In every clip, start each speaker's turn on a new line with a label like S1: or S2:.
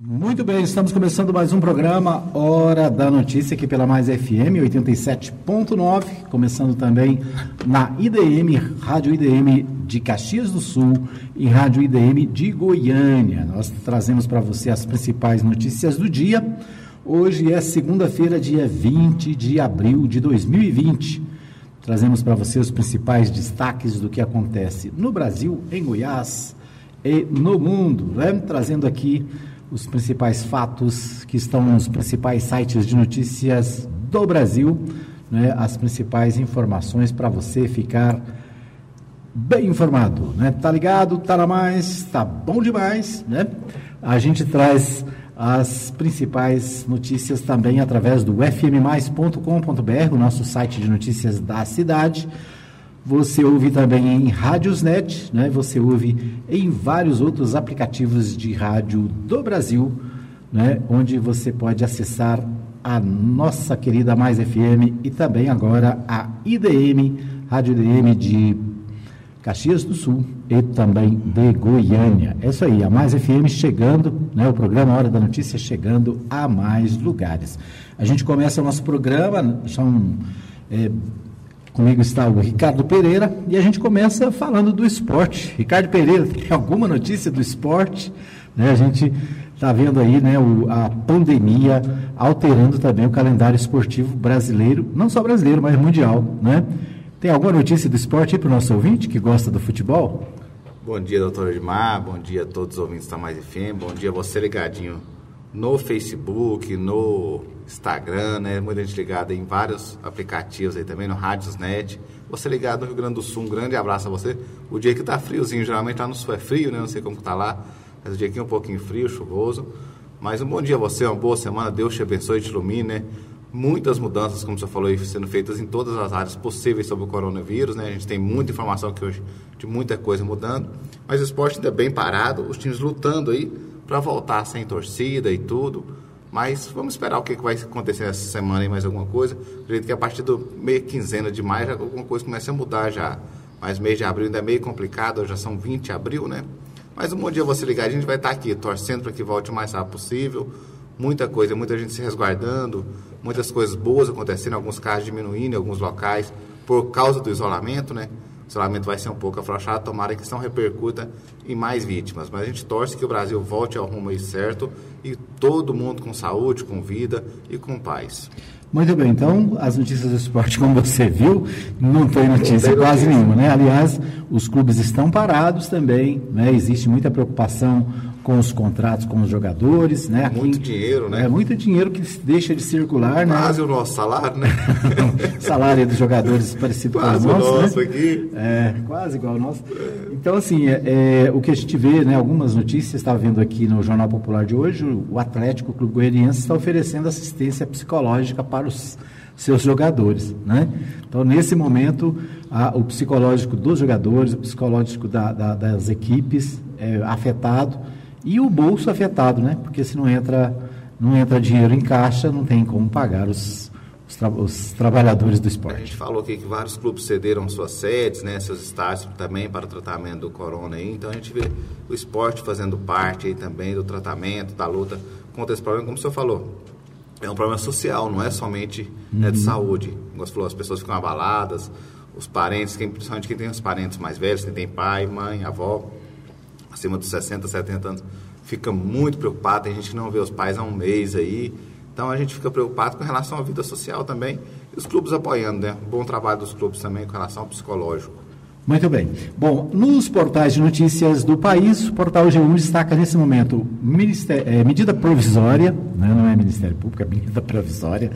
S1: Muito bem, estamos começando mais um programa Hora da Notícia aqui pela Mais FM 87.9, começando também na IDM, Rádio IDM de Caxias do Sul e Rádio IDM de Goiânia. Nós trazemos para você as principais notícias do dia. Hoje é segunda-feira, dia 20 de abril de 2020. Trazemos para você os principais destaques do que acontece no Brasil, em Goiás e no mundo, né? trazendo aqui os principais fatos que estão nos principais sites de notícias do Brasil, né, as principais informações para você ficar bem informado, né? Tá ligado? Tá na mais, tá bom demais, né? A gente traz as principais notícias também através do fmmais.com.br, o nosso site de notícias da cidade. Você ouve também em Rádiosnet, né? você ouve em vários outros aplicativos de rádio do Brasil, né? onde você pode acessar a nossa querida Mais FM e também agora a IDM, Rádio IDM de Caxias do Sul e também de Goiânia. É isso aí, a Mais FM chegando, né, o programa Hora da Notícia chegando a mais lugares. A gente começa o nosso programa, são é, Comigo está o Ricardo Pereira e a gente começa falando do esporte. Ricardo Pereira, tem alguma notícia do esporte? Né, a gente está vendo aí né, o, a pandemia alterando também o calendário esportivo brasileiro, não só brasileiro, mas mundial. Né? Tem alguma notícia do esporte aí para o nosso ouvinte que gosta do futebol?
S2: Bom dia, doutor Edmar. Bom dia a todos os ouvintes da Mais FM. Bom dia você ligadinho no Facebook, no Instagram, né? Muita gente ligada em vários aplicativos aí também, no Rádiosnet. Você ligado no Rio Grande do Sul, um grande abraço a você. O dia que tá friozinho, geralmente lá no sul é frio, né? Não sei como tá lá, mas o dia aqui é um pouquinho frio, chuvoso. Mas um bom dia a você, uma boa semana, Deus te abençoe te ilumine, né? Muitas mudanças, como você falou sendo feitas em todas as áreas possíveis sobre o coronavírus, né? A gente tem muita informação aqui hoje de muita coisa mudando, mas o esporte ainda é bem parado, os times lutando aí para voltar sem torcida e tudo. Mas vamos esperar o que vai acontecer essa semana e mais alguma coisa. Acredito que a partir do meio quinzena de maio alguma coisa começa a mudar já. Mas mês de abril ainda é meio complicado, já são 20 de abril, né? Mas um bom dia você ligar, a gente vai estar aqui torcendo para que volte o mais rápido possível. Muita coisa, muita gente se resguardando, muitas coisas boas acontecendo, alguns casos diminuindo em alguns locais por causa do isolamento, né? O isolamento vai ser um pouco afrouxado, tomara que isso não repercuta em mais vítimas. Mas a gente torce que o Brasil volte ao rumo aí certo e todo mundo com saúde, com vida e com paz.
S1: Muito bem, então as notícias do esporte, como você viu, não tem notícia quase nenhuma, né? Aliás, os clubes estão parados também, né? Existe muita preocupação com os contratos com os jogadores, né?
S2: Aqui, muito dinheiro, né?
S1: É muito dinheiro que deixa de circular,
S2: né? Quase o nosso salário, né?
S1: salário dos jogadores parecido
S2: quase
S1: com o
S2: nosso, nosso né? aqui.
S1: É, quase igual ao nosso. Então, assim, é, é, o que a gente vê, né? Algumas notícias, estava vendo aqui no Jornal Popular de hoje, o Atlético o Clube Goianiense está oferecendo assistência psicológica para os seus jogadores, né? Então, nesse momento, a, o psicológico dos jogadores, o psicológico da, da, das equipes é afetado e o bolso afetado, né? Porque se não entra, não entra dinheiro em caixa, não tem como pagar os, os, tra os trabalhadores do esporte. A
S2: gente falou aqui que vários clubes cederam suas sedes, né, seus estádios também para o tratamento do corona. Aí. Então a gente vê o esporte fazendo parte aí também do tratamento, da luta contra esse problema, como o senhor falou. É um problema social, não é somente uhum. né, de saúde. Como você falou, as pessoas ficam abaladas, os parentes, quem, principalmente quem tem os parentes mais velhos, quem tem pai, mãe, avó, acima dos 60, 70 anos, fica muito preocupado. Tem gente que não vê os pais há um mês aí. Então a gente fica preocupado com relação à vida social também. E os clubes apoiando, né? bom trabalho dos clubes também com relação ao psicológico.
S1: Muito bem. Bom, nos portais de notícias do país, o portal G1 destaca nesse momento é, medida provisória, né, não é Ministério Público, é medida provisória,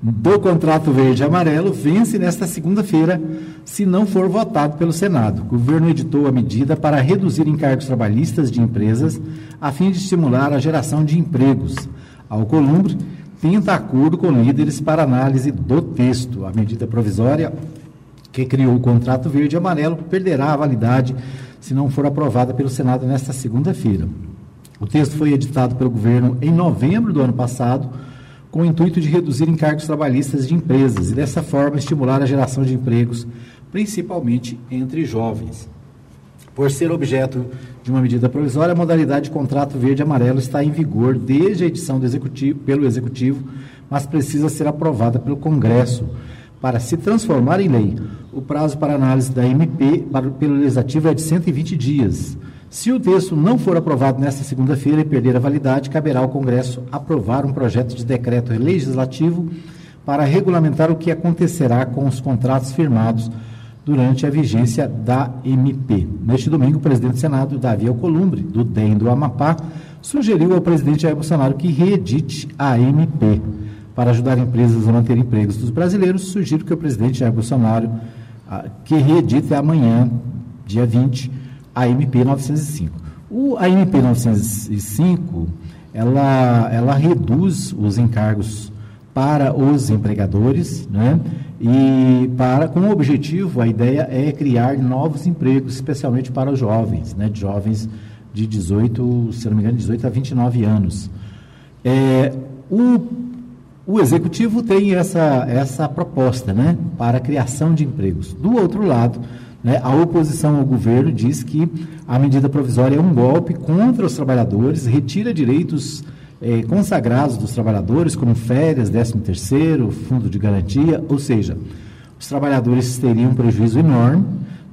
S1: do contrato verde e amarelo vence nesta segunda-feira, se não for votado pelo Senado. O governo editou a medida para reduzir encargos trabalhistas de empresas, a fim de estimular a geração de empregos. Ao Columbre tenta acordo com líderes para análise do texto. A medida provisória que criou o contrato verde e amarelo perderá a validade se não for aprovada pelo Senado nesta segunda-feira. O texto foi editado pelo governo em novembro do ano passado, com o intuito de reduzir encargos trabalhistas de empresas e, dessa forma, estimular a geração de empregos, principalmente entre jovens. Por ser objeto de uma medida provisória, a modalidade de contrato verde-amarelo está em vigor desde a edição executivo, pelo Executivo, mas precisa ser aprovada pelo Congresso para se transformar em lei. O prazo para análise da MP para, pelo Legislativo é de 120 dias. Se o texto não for aprovado nesta segunda-feira e perder a validade, caberá ao Congresso aprovar um projeto de decreto legislativo para regulamentar o que acontecerá com os contratos firmados durante a vigência da MP. Neste domingo, o presidente do Senado, Davi Alcolumbre, do DEM do Amapá, sugeriu ao presidente Jair Bolsonaro que reedite a MP. Para ajudar empresas a manter empregos dos brasileiros, sugiro que o presidente Jair Bolsonaro ah, que reedite amanhã, dia 20, a MP 905. O, a MP 905, ela, ela reduz os encargos para os empregadores, né? E para, com o objetivo, a ideia é criar novos empregos, especialmente para os jovens, né? Jovens de 18, se não me engano, 18 a 29 anos. É, o, o executivo tem essa, essa proposta, né? Para a criação de empregos. Do outro lado, né, a oposição ao governo diz que a medida provisória é um golpe contra os trabalhadores, retira direitos é, consagrados dos trabalhadores, como férias, 13 terceiro, fundo de garantia, ou seja, os trabalhadores teriam um prejuízo enorme.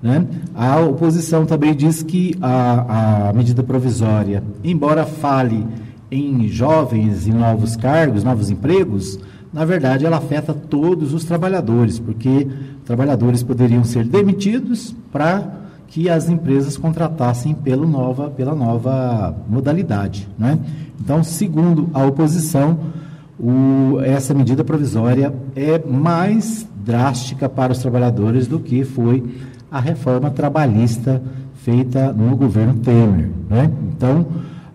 S1: Né? A oposição também diz que a, a medida provisória, embora fale em jovens e novos cargos, novos empregos, na verdade ela afeta todos os trabalhadores, porque trabalhadores poderiam ser demitidos para que as empresas contratassem pela nova, pela nova modalidade. Né? Então, segundo a oposição, o, essa medida provisória é mais drástica para os trabalhadores do que foi a reforma trabalhista feita no governo Temer. Né? Então,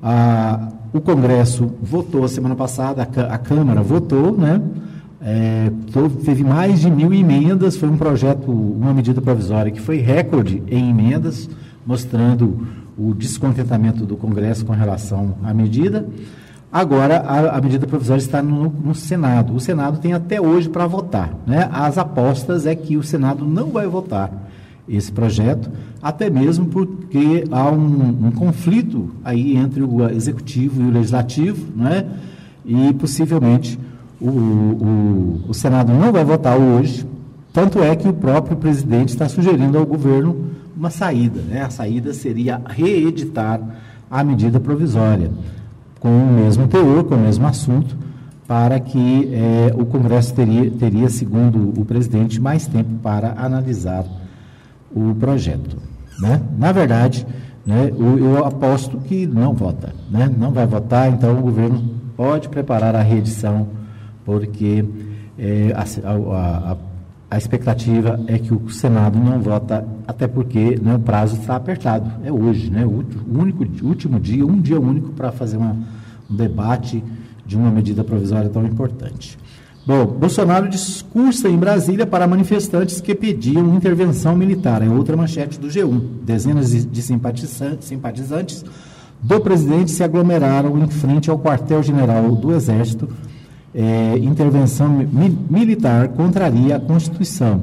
S1: a, o Congresso votou semana passada, a, Câmara votou, né? É, teve mais de mil emendas, foi um projeto, uma medida provisória que foi recorde em emendas, mostrando o descontentamento do Congresso com relação à medida. Agora, a, a medida provisória está no, no, Senado. O Senado tem até hoje para votar. Né? As apostas é que o Senado não vai votar esse projeto, até mesmo porque há um, um conflito aí entre o Executivo e o Legislativo, né? e possivelmente o, o, o Senado não vai votar hoje, tanto é que o próprio presidente está sugerindo ao governo uma saída. Né? A saída seria reeditar a medida provisória, com o mesmo teor, com o mesmo assunto, para que é, o Congresso teria, teria, segundo o presidente, mais tempo para analisar o projeto. Né? Na verdade, né, eu, eu aposto que não vota, né? não vai votar, então o governo pode preparar a reedição porque é, a, a, a, expectativa é que o Senado não vota, até porque né, o prazo está apertado, é hoje, né, o único, último dia, um dia único para fazer uma, um debate de uma medida provisória tão importante. Bom, Bolsonaro discursa em Brasília para manifestantes que pediam intervenção militar. É outra manchete do G1. Dezenas de simpatizantes, do presidente se aglomeraram em frente ao quartel-general do Exército é, intervenção mi militar contraria a Constituição.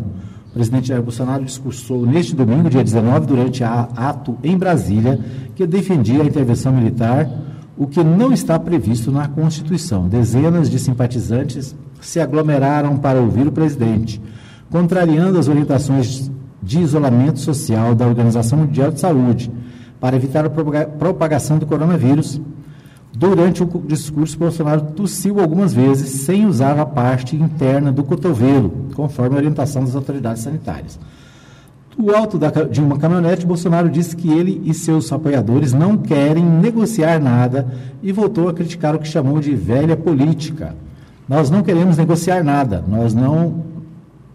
S1: O presidente Jair Bolsonaro discursou neste domingo, dia 19, durante a ato em Brasília, que defendia a intervenção militar, o que não está previsto na Constituição. Dezenas de simpatizantes se aglomeraram para ouvir o presidente, contrariando as orientações de isolamento social da Organização Mundial de Saúde, para evitar a propagação do coronavírus Durante o discurso, Bolsonaro tossiu algumas vezes sem usar a parte interna do cotovelo, conforme a orientação das autoridades sanitárias. Do alto da, de uma caminhonete, Bolsonaro disse que ele e seus apoiadores não querem negociar nada e voltou a criticar o que chamou de velha política. Nós não queremos negociar nada, nós não,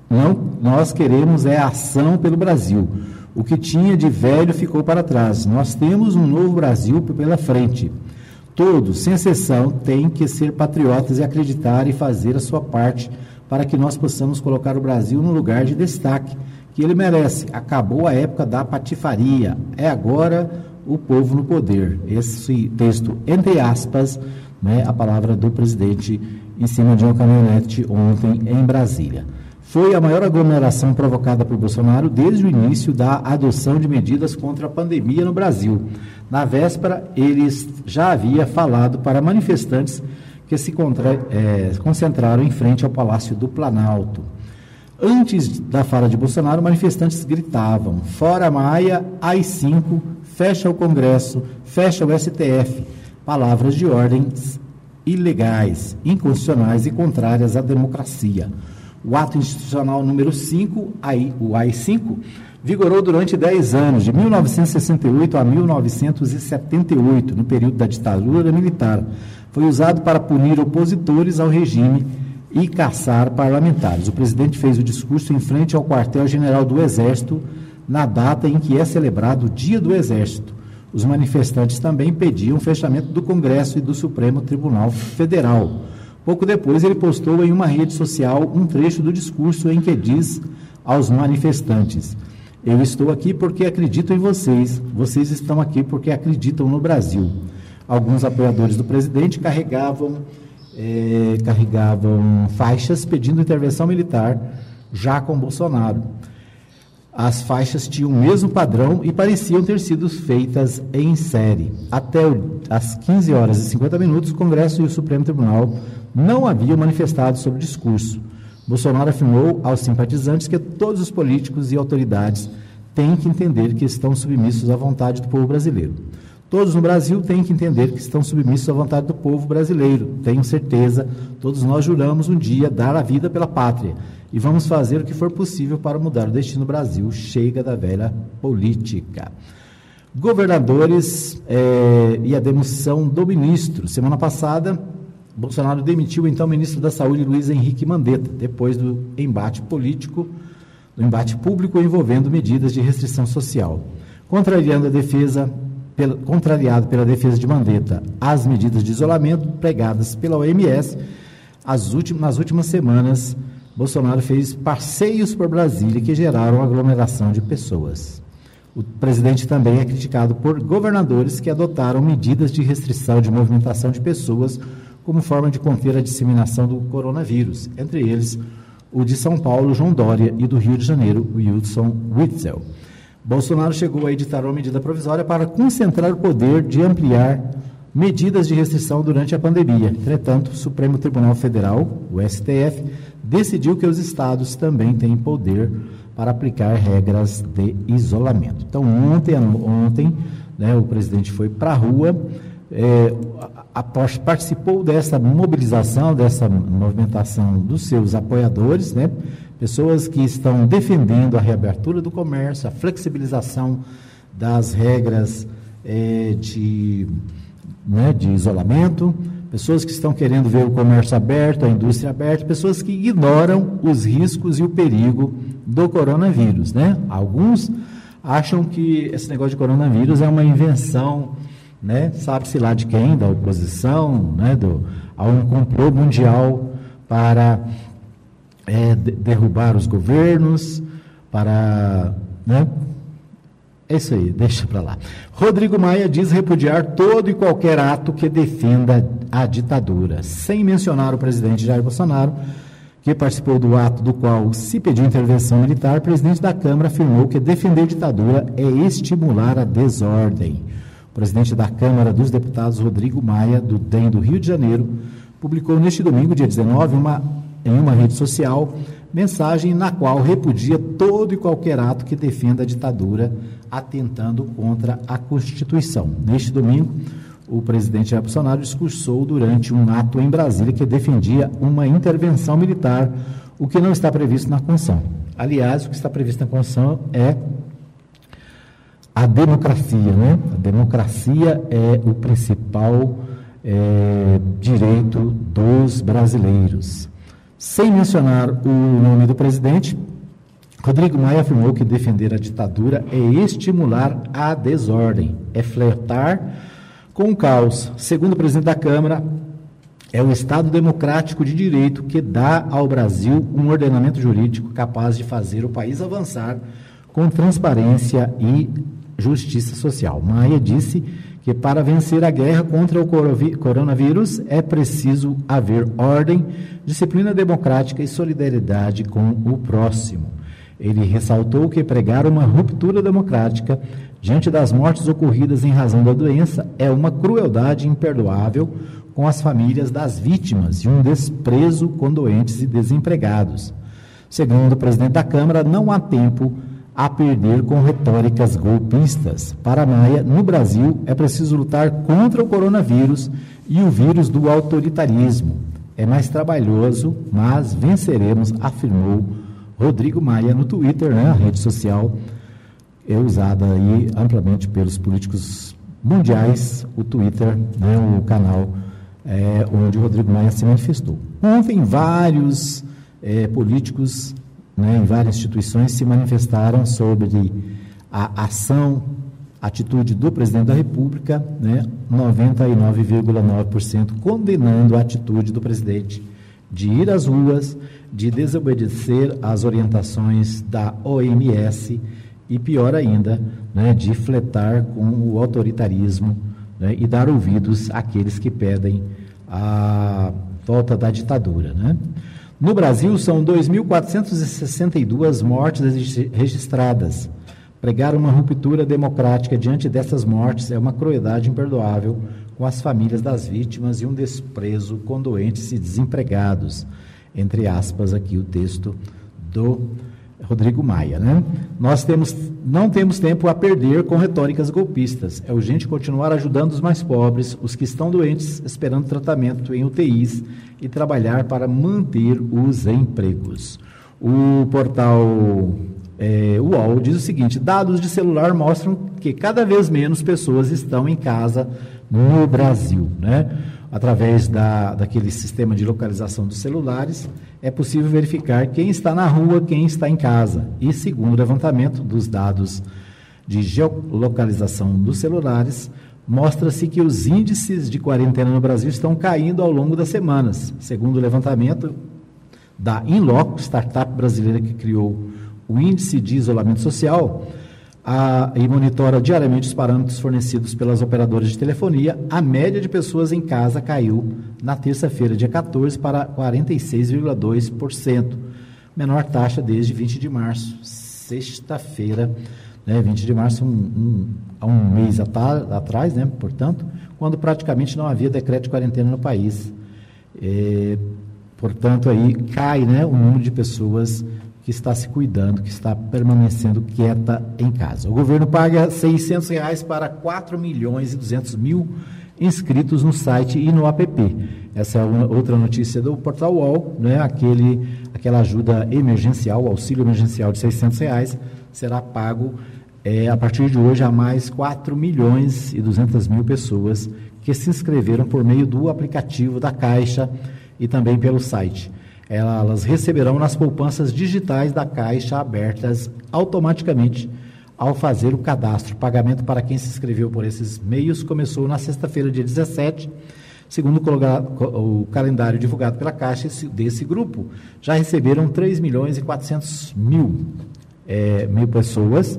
S1: não nós queremos é ação pelo Brasil. O que tinha de velho ficou para trás. Nós temos um novo Brasil pela frente. Todos, sem exceção, têm que ser patriotas e acreditar e fazer a sua parte para que nós possamos colocar o Brasil no lugar de destaque que ele merece. Acabou a época da patifaria. É agora o povo no poder. Esse texto, entre aspas, né, a palavra do presidente em cima de uma caminhonete ontem em Brasília. foi a maior aglomeração provocada por Bolsonaro desde o início da adoção de medidas contra a pandemia no Brasil. Na véspera, ele já havia falado para manifestantes que se é, concentraram em frente ao Palácio do Planalto. Antes da fala de Bolsonaro, manifestantes gritavam: Fora Maia, AI-5, fecha o Congresso, fecha o STF. Palavras de ordens ilegais, inconstitucionais e contrárias à democracia. O ato institucional número 5, o AI-5, vigorou durante 10 anos, de 1968 a 1978, no período da ditadura militar. Foi usado para punir opositores ao regime e caçar parlamentares. O presidente fez o discurso em frente ao quartel-general do Exército na data em que é celebrado o Dia do Exército. Os manifestantes também pediam o fechamento do Congresso e do Supremo Tribunal Federal. Pouco depois, ele postou em uma rede social um trecho do discurso em que diz aos manifestantes: Eu estou aqui porque acredito em vocês, vocês estão aqui porque acreditam no Brasil. Alguns apoiadores do presidente carregavam, é, carregavam faixas pedindo intervenção militar já com Bolsonaro. As faixas tinham o mesmo padrão e pareciam ter sido feitas em série. Até as 15 horas e 50 minutos, o Congresso e o Supremo Tribunal não haviam manifestado sobre o discurso. Bolsonaro afirmou aos simpatizantes que todos os políticos e autoridades têm que entender que estão submissos à vontade do povo brasileiro. Todos no Brasil têm que entender que estão submissos à vontade do povo brasileiro. Tenho certeza, todos nós juramos um dia dar a vida pela pátria e vamos fazer o que for possível para mudar o destino do Brasil. Chega da velha política. Governadores eh, e a demissão do ministro. Semana passada, Bolsonaro demitiu então o ministro da Saúde, Luiz Henrique Mandetta, depois do embate político, do embate público envolvendo medidas de restrição social. Contrariando a defesa, pela, contrariado pela defesa de Mandetta as medidas de isolamento pregadas pela OMS, últimas, nas últimas semanas, Bolsonaro fez passeios por Brasília que geraram aglomeração de pessoas. O presidente também é criticado por governadores que adotaram medidas de restrição de movimentação de pessoas como forma de conter a disseminação do coronavírus, entre eles o de São Paulo, João Dória, e do Rio de Janeiro, Wilson Witzel. Bolsonaro chegou a editar uma medida provisória para concentrar o poder de ampliar medidas de restrição durante a pandemia. Entretanto, o Supremo Tribunal Federal, o STF, decidiu que os estados também têm poder para aplicar regras de isolamento. Então, ontem, ontem né, o presidente foi para a rua é, participou dessa mobilização, dessa movimentação dos seus apoiadores, né? pessoas que estão defendendo a reabertura do comércio, a flexibilização das regras é, de, né, de isolamento, pessoas que estão querendo ver o comércio aberto, a indústria aberta, pessoas que ignoram os riscos e o perigo do coronavírus. Né? Alguns acham que esse negócio de coronavírus é uma invenção né? Sabe-se lá de quem, da oposição, né? Do, a um complô mundial para é, derrubar os governos, para, né? É isso aí, deixa para lá. Rodrigo Maia diz repudiar todo e qualquer ato que defenda a ditadura, sem mencionar o presidente Jair Bolsonaro, que participou do ato do qual se pediu intervenção militar. O presidente da Câmara afirmou que defender ditadura é estimular a desordem. O presidente da Câmara dos Deputados, Rodrigo Maia, do DEM do Rio de Janeiro, publicou neste domingo, dia 19, uma, em uma rede social, mensagem na qual repudia todo e qualquer ato que defenda a ditadura, atentando contra a Constituição. Neste domingo, o presidente Jair Bolsonaro discursou durante um ato em Brasília que defendia uma intervenção militar, o que não está previsto na Constituição. Aliás, o que está previsto na Constituição é a democracia, né? A democracia é o principal é, direito dos brasileiros. Sem mencionar o nome do presidente, Rodrigo Maia afirmou que defender a ditadura é estimular a desordem, é flertar com o caos. Segundo o presidente da Câmara, é o Estado democrático de direito que dá ao Brasil um ordenamento jurídico capaz de fazer o país avançar com transparência e justiça social. Maia disse que para vencer a guerra contra o coronavírus é preciso haver ordem, disciplina democrática e solidariedade com o próximo. Ele ressaltou que pregar uma ruptura democrática diante das mortes ocorridas em razão da doença é uma crueldade imperdoável com as famílias das vítimas e um desprezo com doentes e desempregados. Segundo o presidente da Câmara, não há tempo a perder com retóricas golpistas. Para Maia, no Brasil é preciso lutar contra o coronavírus e o vírus do autoritarismo. É mais trabalhoso, mas venceremos, afirmou Rodrigo Maia no Twitter, né, a rede social é usada aí amplamente pelos políticos mundiais, o Twitter, né, o canal é, onde o Rodrigo Maia se manifestou. Ontem, vários é, políticos né, em várias instituições se manifestaram sobre a ação, atitude do presidente da República, né, 99,9% condenando a atitude do presidente de ir às ruas, de desobedecer às orientações da OMS e, pior ainda, né, de fletar com o autoritarismo né, e dar ouvidos àqueles que pedem a volta da ditadura. Né? No Brasil, são 2.462 mortes registradas. Pregar uma ruptura democrática diante dessas mortes é uma crueldade imperdoável com as famílias das vítimas e um desprezo com doentes e desempregados. Entre aspas, aqui o texto do Rodrigo Maia. Né? Nós temos, não temos tempo a perder com retóricas golpistas. É urgente continuar ajudando os mais pobres, os que estão doentes, esperando tratamento em UTIs e trabalhar para manter os empregos. O portal é, UOL diz o seguinte: dados de celular mostram que cada vez menos pessoas estão em casa no Brasil. Né? Através da, daquele sistema de localização dos celulares, é possível verificar quem está na rua, quem está em casa. E segundo o levantamento dos dados de geolocalização dos celulares, mostra-se que os índices de quarentena no Brasil estão caindo ao longo das semanas. Segundo o levantamento da Inloco, startup brasileira que criou o índice de isolamento social a, e monitora diariamente os parâmetros fornecidos pelas operadoras de telefonia, a média de pessoas em casa caiu na terça-feira, dia 14, para 46,2%, menor taxa desde 20 de março, sexta-feira né, 20 de março, um, um, há um mês atrás, né, portanto, quando praticamente não havia decreto de quarentena no país. É, portanto, aí cai né, o número de pessoas que está se cuidando, que está permanecendo quieta em casa. O governo paga 600 reais para 4 milhões e 200 mil inscritos no site e no app. Essa é outra notícia do portal UOL, né? Aquele, aquela ajuda emergencial, auxílio emergencial de 600 reais, será pago é, a partir de hoje a mais 4 milhões e 200 mil pessoas que se inscreveram por meio do aplicativo da Caixa e também pelo site. Elas receberão nas poupanças digitais da Caixa abertas automaticamente ao fazer o cadastro. O pagamento para quem se inscreveu por esses meios começou na sexta-feira, dia 17. Segundo o calendário divulgado pela Caixa desse grupo, já receberam 3 milhões e 400 mil é, mil pessoas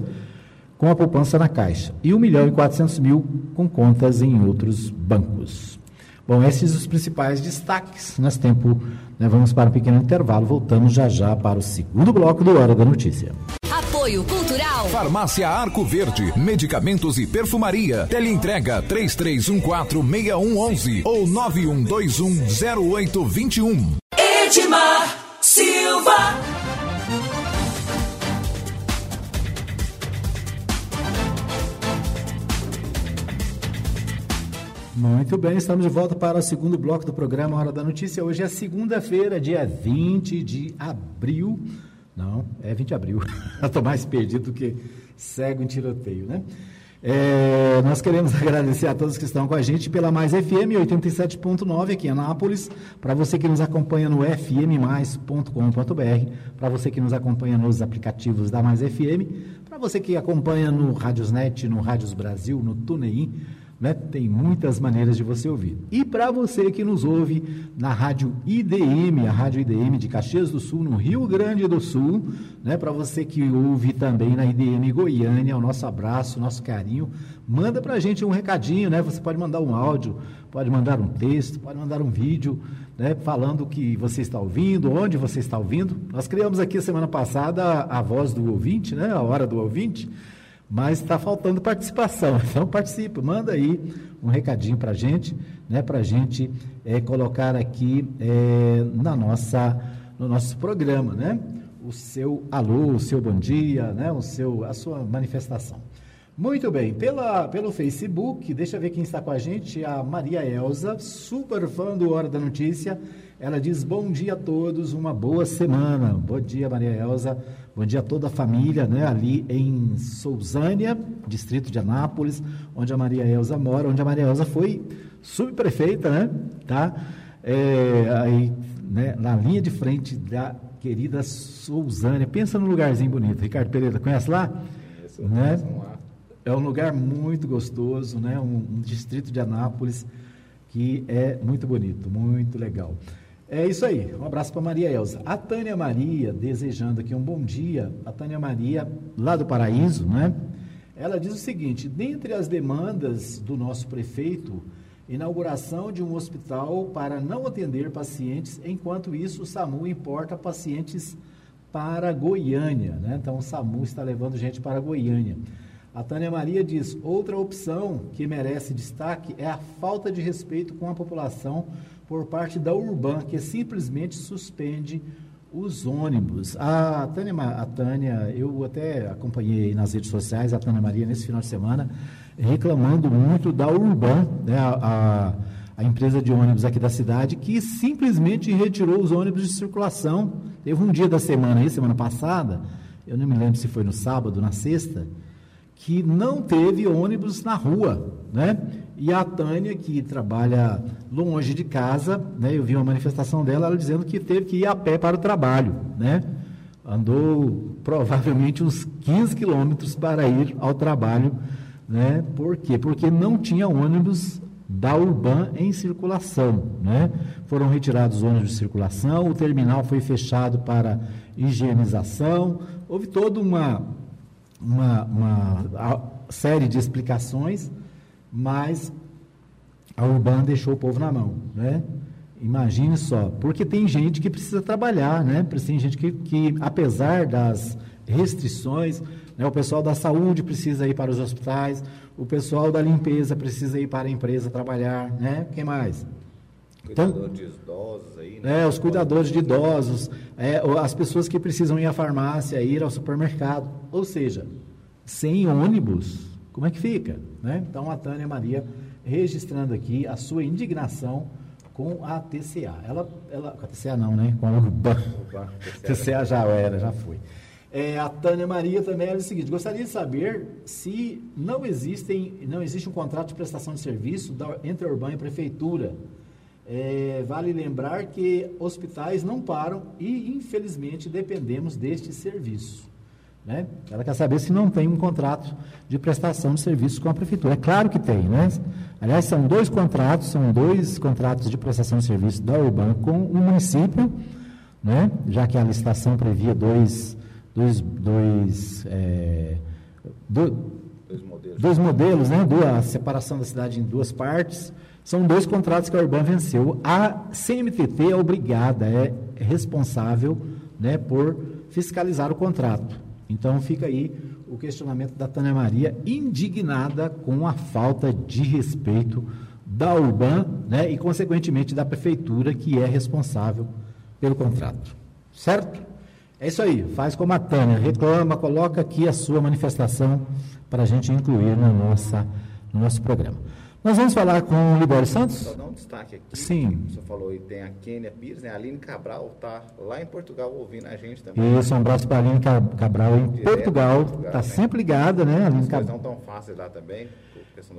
S1: com a poupança na Caixa e 1 milhão e 400 mil com contas em outros bancos. Bom, esses os principais destaques. Nós tempo, né, vamos para um pequeno intervalo, voltamos já já para o segundo bloco do Hora da Notícia.
S3: Apoio Cultural.
S4: Farmácia Arco Verde. Medicamentos e perfumaria. Teleentrega 33146111 ou 91210821.
S3: Edmar Silva.
S1: Muito bem, estamos de volta para o segundo bloco do programa Hora da Notícia. Hoje é segunda-feira, dia 20 de abril. Não, é 20 de abril. Estou mais perdido do que cego em tiroteio, né? É, nós queremos agradecer a todos que estão com a gente pela Mais FM 87.9 aqui em Anápolis, para você que nos acompanha no fmmais.com.br, para você que nos acompanha nos aplicativos da Mais FM, para você que acompanha no Radiosnet, no Rádios Brasil, no TuneIn, né? Tem muitas maneiras de você ouvir. E para você que nos ouve na Rádio IDM, a Rádio IDM de Caxias do Sul, no Rio Grande do Sul, né? Para você que ouve também na IDM Goiânia, o nosso abraço, o nosso carinho. Manda para a gente um recadinho, né? Você pode mandar um áudio, pode mandar um texto, pode mandar um vídeo, né? Falando que você está ouvindo, onde você está ouvindo. Nós criamos aqui semana passada a, a voz do ouvinte, né? A hora do ouvinte mas está faltando participação. Então participe, manda aí um recadinho para a gente, né, para a gente é, colocar aqui é, na nossa, no nosso programa, né, o seu alô, o seu bom dia, né, o seu, a sua manifestação. Muito bem, pela, pelo Facebook, deixa eu ver quem está com a gente, a Maria Elza, super fã do Hora da Notícia. Ela diz: Bom dia a todos, uma boa semana. Bom dia, Maria Elza. Bom dia a toda a família, né? Ali em Sousânia, distrito de Anápolis, onde a Maria Elza mora, onde a Maria Elza foi subprefeita, né? Tá? É, aí, né? Na linha de frente da querida Sousânia. Pensa num lugarzinho bonito. Ricardo Pereira, conhece lá? Isso, né? É um lugar muito gostoso, né? Um, um distrito de Anápolis que é muito bonito, muito legal. É isso aí. Um abraço para Maria Elza. A Tânia Maria, desejando aqui um bom dia. A Tânia Maria, lá do Paraíso, né? Ela diz o seguinte: dentre as demandas do nosso prefeito, inauguração de um hospital para não atender pacientes, enquanto isso o SAMU importa pacientes para Goiânia, né? Então o SAMU está levando gente para Goiânia. A Tânia Maria diz: outra opção que merece destaque é a falta de respeito com a população por parte da Urban, que simplesmente suspende os ônibus. A Tânia, a Tânia, eu até acompanhei nas redes sociais a Tânia Maria nesse final de semana, reclamando muito da Urban, né, a, a, a empresa de ônibus aqui da cidade, que simplesmente retirou os ônibus de circulação. Teve um dia da semana aí, semana passada, eu não me lembro se foi no sábado, na sexta, que não teve ônibus na rua, né? E a Tânia, que trabalha longe de casa, né? Eu vi uma manifestação dela, ela dizendo que teve que ir a pé para o trabalho, né? Andou provavelmente uns 15 quilômetros para ir ao trabalho, né? Por quê? Porque não tinha ônibus da Urban em circulação, né? Foram retirados ônibus de circulação, o terminal foi fechado para higienização, houve toda uma uma, uma série de explicações, mas a Urban deixou o povo na mão, né? Imagine só, porque tem gente que precisa trabalhar, né? Tem gente que, que apesar das restrições, né? o pessoal da saúde precisa ir para os hospitais, o pessoal da limpeza precisa ir para a empresa trabalhar, né? Quem mais?
S2: Cuidador então, de idosos aí, né?
S1: É, os cuidadores de idosos, é, as pessoas que precisam ir à farmácia, ir ao supermercado. Ou seja, sem ônibus, como é que fica? Né? Então a Tânia Maria registrando aqui a sua indignação com a TCA. Ela, ela, com a TCA não, né? Com a Urban. TCA já era, já foi. É, a Tânia Maria também era o seguinte: gostaria de saber se não existem, não existe um contrato de prestação de serviço da, entre a Urban e a prefeitura é, vale lembrar que hospitais não param e, infelizmente, dependemos deste serviço. Né? Ela quer saber se não tem um contrato de prestação de serviço com a prefeitura. É claro que tem, né? Aliás, são dois contratos, são dois contratos de prestação de serviço da Urban com o município, né? Já que a licitação previa dois, dois, dois, é, do, dois modelos, dois modelos né? a separação da cidade em duas partes. São dois contratos que a Urban venceu. A CMTT é obrigada, é responsável né, por fiscalizar o contrato. Então fica aí o questionamento da Tânia Maria, indignada com a falta de respeito da Urban né, e, consequentemente, da prefeitura, que é responsável pelo contrato. Certo? É isso aí, faz como a Tânia, reclama, coloca aqui a sua manifestação para a gente incluir no, nossa, no nosso programa. Nós vamos falar com o Libório Santos?
S2: Só dar um destaque aqui.
S1: Sim.
S2: Você falou aí, tem a Kênia Pires, né? A Aline Cabral está lá em Portugal ouvindo a gente também.
S1: Isso, um abraço para a Aline Cabral em Direto Portugal. Está né? sempre ligada, né?
S2: Aline Cabral. não tão fáceis lá também.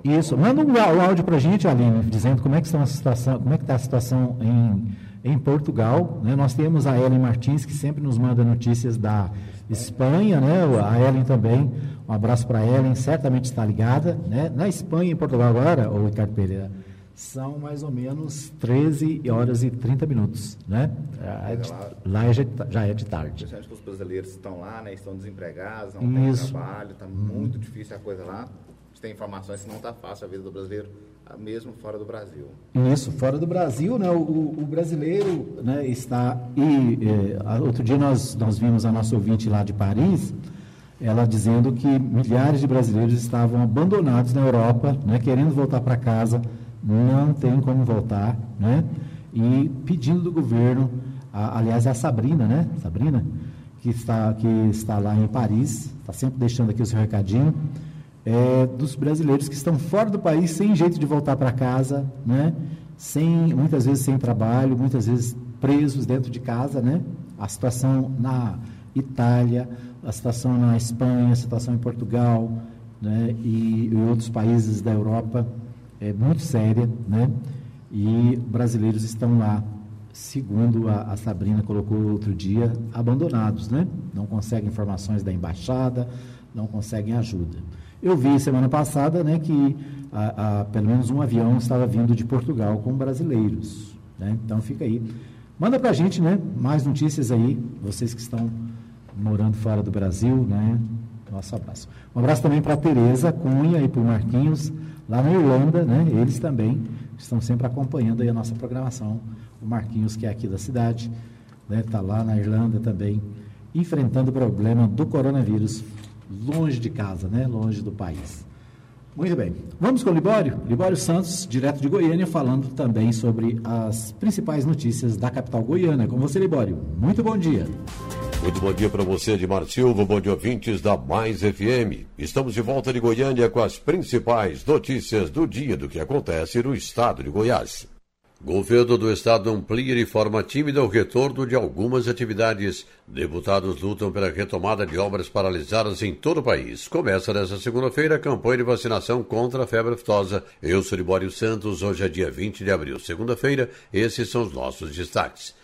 S1: Isso, manda um, um áudio para a gente, Aline, dizendo como é que está a situação, como é que está a situação em, em Portugal. Né? Nós temos a Ellen Martins, que sempre nos manda notícias da Espanha, né? A Ellen também. Um abraço para a Ellen, certamente está ligada, né? Na Espanha, em Portugal agora, o Ricardo Pereira, são mais ou menos 13 horas e 30 minutos, né? É de, lá é já é de tarde.
S2: Principalmente que os brasileiros estão lá, né? Estão desempregados, não Isso. têm trabalho, está muito difícil a coisa lá. A gente tem informações que não está fácil a vida do brasileiro mesmo fora do Brasil.
S1: Isso, fora do Brasil, né, o, o brasileiro né, está. E é, outro dia nós, nós vimos a nossa ouvinte lá de Paris, ela dizendo que milhares de brasileiros estavam abandonados na Europa, né, querendo voltar para casa, não tem como voltar, né, e pedindo do governo, a, aliás, é a Sabrina, né, Sabrina, que está, que está lá em Paris, está sempre deixando aqui o seu recadinho é, dos brasileiros que estão fora do país sem jeito de voltar para casa, né? sem, muitas vezes sem trabalho, muitas vezes presos dentro de casa. Né? A situação na Itália, a situação na Espanha, a situação em Portugal né? e em outros países da Europa é muito séria. Né? E brasileiros estão lá, segundo a, a Sabrina colocou outro dia, abandonados. Né? Não conseguem informações da embaixada, não conseguem ajuda. Eu vi semana passada né, que a, a, pelo menos um avião estava vindo de Portugal com brasileiros. Né? Então fica aí. Manda para a gente né, mais notícias aí, vocês que estão morando fora do Brasil. Né? Nosso abraço. Um abraço também para a Tereza Cunha e para o Marquinhos, lá na Irlanda. Né? Eles também estão sempre acompanhando aí a nossa programação. O Marquinhos, que é aqui da cidade, está né, tá lá na Irlanda também, enfrentando o problema do coronavírus longe de casa, né? longe do país. Muito bem. Vamos com o Libório? Libório Santos, direto de Goiânia, falando também sobre as principais notícias da capital goiana. Com você, Libório. Muito bom dia.
S5: Muito bom dia para você, Edmar Silva, bom dia ouvintes da Mais FM. Estamos de volta de Goiânia com as principais notícias do dia do que acontece no estado de Goiás. Governo do Estado amplia de forma tímida o retorno de algumas atividades. Deputados lutam pela retomada de obras paralisadas em todo o país. Começa nesta segunda-feira a campanha de vacinação contra a febre aftosa. Eu sou Libório Santos, hoje é dia 20 de abril, segunda-feira. Esses são os nossos destaques.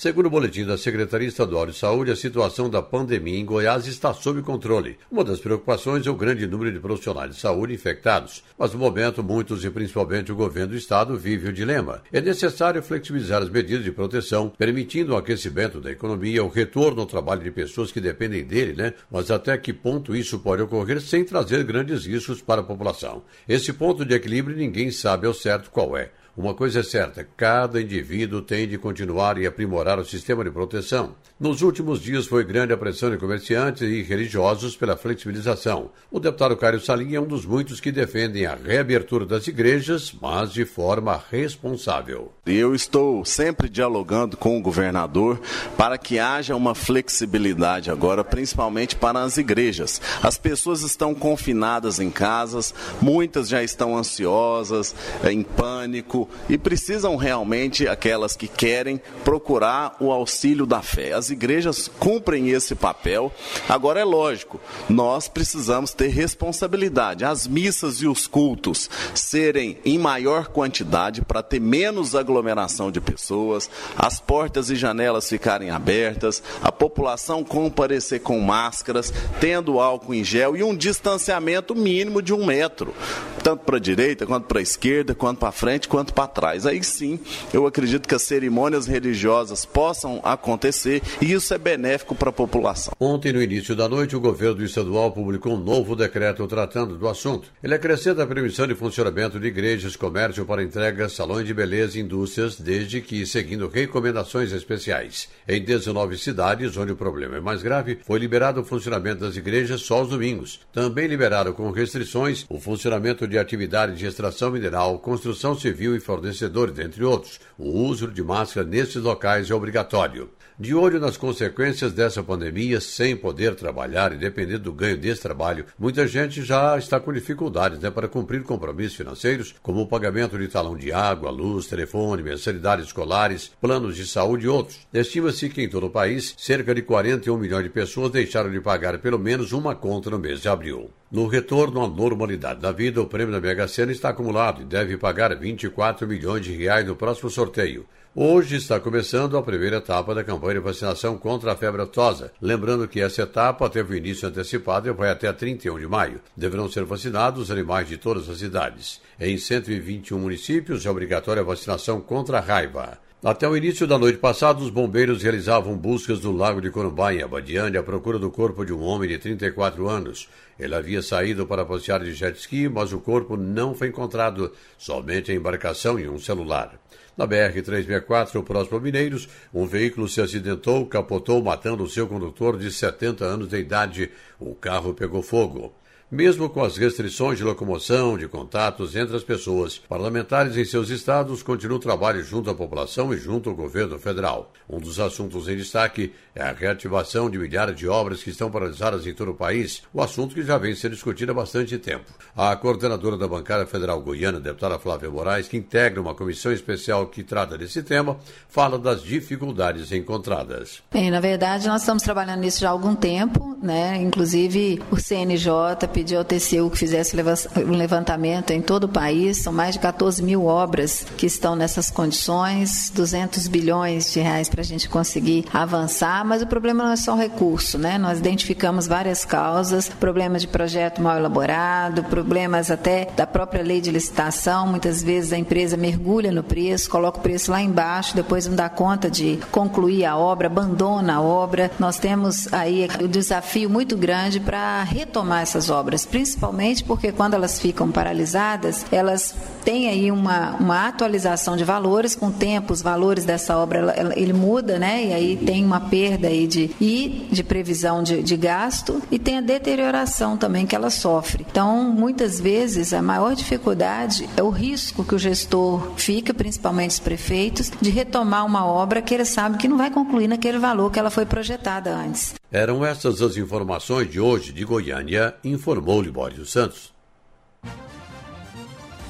S5: Segundo o boletim da Secretaria Estadual de Saúde, a situação da pandemia em Goiás está sob controle. Uma das preocupações é o grande número de profissionais de saúde infectados, mas no momento muitos e principalmente o governo do estado vive o dilema. É necessário flexibilizar as medidas de proteção, permitindo o aquecimento da economia, o retorno ao trabalho de pessoas que dependem dele, né? Mas até que ponto isso pode ocorrer sem trazer grandes riscos para a população? Esse ponto de equilíbrio ninguém sabe ao certo qual é. Uma coisa é certa: cada indivíduo tem de continuar e aprimorar o sistema de proteção. Nos últimos dias foi grande a pressão de comerciantes e religiosos pela flexibilização. O deputado Cário Salim é um dos muitos que defendem a reabertura das igrejas, mas de forma responsável.
S6: Eu estou sempre dialogando com o governador para que haja uma flexibilidade agora, principalmente para as igrejas. As pessoas estão confinadas em casas, muitas já estão ansiosas, em pânico e precisam realmente, aquelas que querem, procurar o auxílio da fé. As igrejas cumprem esse papel. Agora é lógico, nós precisamos ter responsabilidade. As missas e os cultos serem em maior quantidade para ter menos aglomeração de pessoas, as portas e janelas ficarem abertas, a população comparecer com máscaras, tendo álcool em gel e um distanciamento mínimo de um metro, tanto para a direita, quanto para a esquerda, quanto para frente, quanto para trás. Aí sim, eu acredito que as cerimônias religiosas possam acontecer e isso é benéfico para a população.
S5: Ontem, no início da noite, o governo estadual publicou um novo decreto tratando do assunto. Ele acrescenta a permissão de funcionamento de igrejas, comércio para entregas, salões de beleza e indústrias, desde que seguindo recomendações especiais. Em 19 cidades, onde o problema é mais grave, foi liberado o funcionamento das igrejas só aos domingos. Também liberaram com restrições o funcionamento de atividades de extração mineral, construção civil e fornecedores, entre outros. O uso de máscara nesses locais é obrigatório. De olho nas consequências dessa pandemia, sem poder trabalhar e depender do ganho desse trabalho, muita gente já está com dificuldades né, para cumprir compromissos financeiros, como o pagamento de talão de água, luz, telefone, mensalidades escolares, planos de saúde e outros. Estima-se que em todo o país, cerca de 41 milhões de pessoas deixaram de pagar pelo menos uma conta no mês de abril. No retorno à normalidade da vida, o prêmio da Mega Sena está acumulado e deve pagar 24 milhões de reais no próximo sorteio. Hoje está começando a primeira etapa da campanha de vacinação contra a febre aftosa. Lembrando que essa etapa teve início antecipado e vai até 31 de maio. Deverão ser vacinados os animais de todas as idades. Em 121 municípios é obrigatória a vacinação contra a raiva. Até o início da noite passada, os bombeiros realizavam buscas no Lago de Corumbá, em Abadiane, à procura do corpo de um homem de 34 anos. Ele havia saído para passear de jet ski, mas o corpo não foi encontrado, somente a embarcação e um celular. Na BR-364, próximo a Mineiros, um veículo se acidentou, capotou, matando o seu condutor de 70 anos de idade. O carro pegou fogo. Mesmo com as restrições de locomoção, de contatos entre as pessoas, parlamentares em seus estados continuam o trabalho junto à população e junto ao governo federal. Um dos assuntos em destaque é a reativação de milhares de obras que estão paralisadas em todo o país, o assunto que já vem sendo discutido há bastante tempo. A coordenadora da bancada federal goiana, deputada Flávia Moraes, que integra uma comissão especial que trata desse tema, fala das dificuldades encontradas.
S7: Bem, na verdade, nós estamos trabalhando nisso já há algum tempo, né? Inclusive o CNJ pediu ao TCU que fizesse um levantamento em todo o país. São mais de 14 mil obras que estão nessas condições, 200 bilhões de reais para a gente conseguir avançar. Mas o problema não é só o recurso, né? Nós identificamos várias causas: problema de projeto mal elaborado, problemas até da própria lei de licitação. Muitas vezes a empresa mergulha no preço, coloca o preço lá embaixo, depois não dá conta de concluir a obra, abandona a obra. Nós temos aí o desafio muito grande para retomar essas obras obras, principalmente porque quando elas ficam paralisadas, elas têm aí uma, uma atualização de valores, com o tempo os valores dessa obra ele muda, né? E aí tem uma perda aí de, e de previsão de, de gasto e tem a deterioração também que ela sofre. Então, muitas vezes, a maior dificuldade é o risco que o gestor fica, principalmente os prefeitos, de retomar uma obra que ele sabe que não vai concluir naquele valor que ela foi projetada antes.
S5: Eram essas as informações de hoje de Goiânia, informou Libório Santos.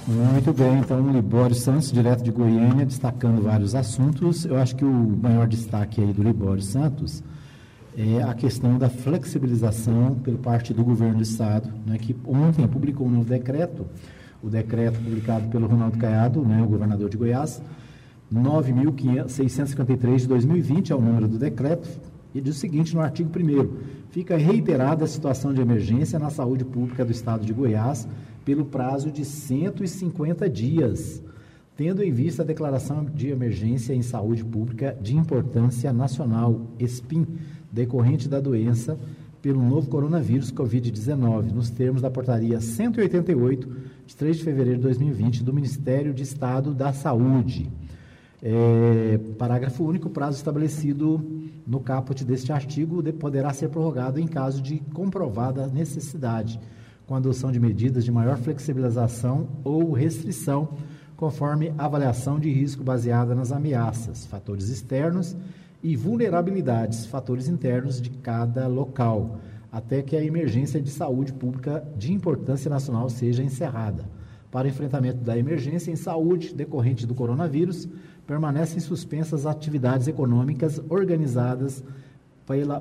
S1: Muito bem, então Libório Santos, direto de Goiânia, destacando vários assuntos. Eu acho que o maior destaque aí do Libório Santos é a questão da flexibilização por parte do governo do Estado, né, que ontem publicou um novo decreto, o decreto publicado pelo Ronaldo Caiado, né, o governador de Goiás, 9.653 de 2020 é o número do decreto, e diz o seguinte no artigo 1 fica reiterada a situação de emergência na saúde pública do estado de Goiás pelo prazo de 150 dias, tendo em vista a declaração de emergência em saúde pública de importância nacional, SPIN, decorrente da doença pelo novo coronavírus Covid-19, nos termos da portaria 188, de 3 de fevereiro de 2020, do Ministério de Estado da Saúde. É, parágrafo único, prazo estabelecido no caput deste artigo poderá ser prorrogado em caso de comprovada necessidade, com adoção de medidas de maior flexibilização ou restrição, conforme avaliação de risco baseada nas ameaças, fatores externos e vulnerabilidades, fatores internos de cada local, até que a emergência de saúde pública de importância nacional seja encerrada. Para enfrentamento da emergência em saúde decorrente do coronavírus, permanecem suspensas atividades econômicas organizadas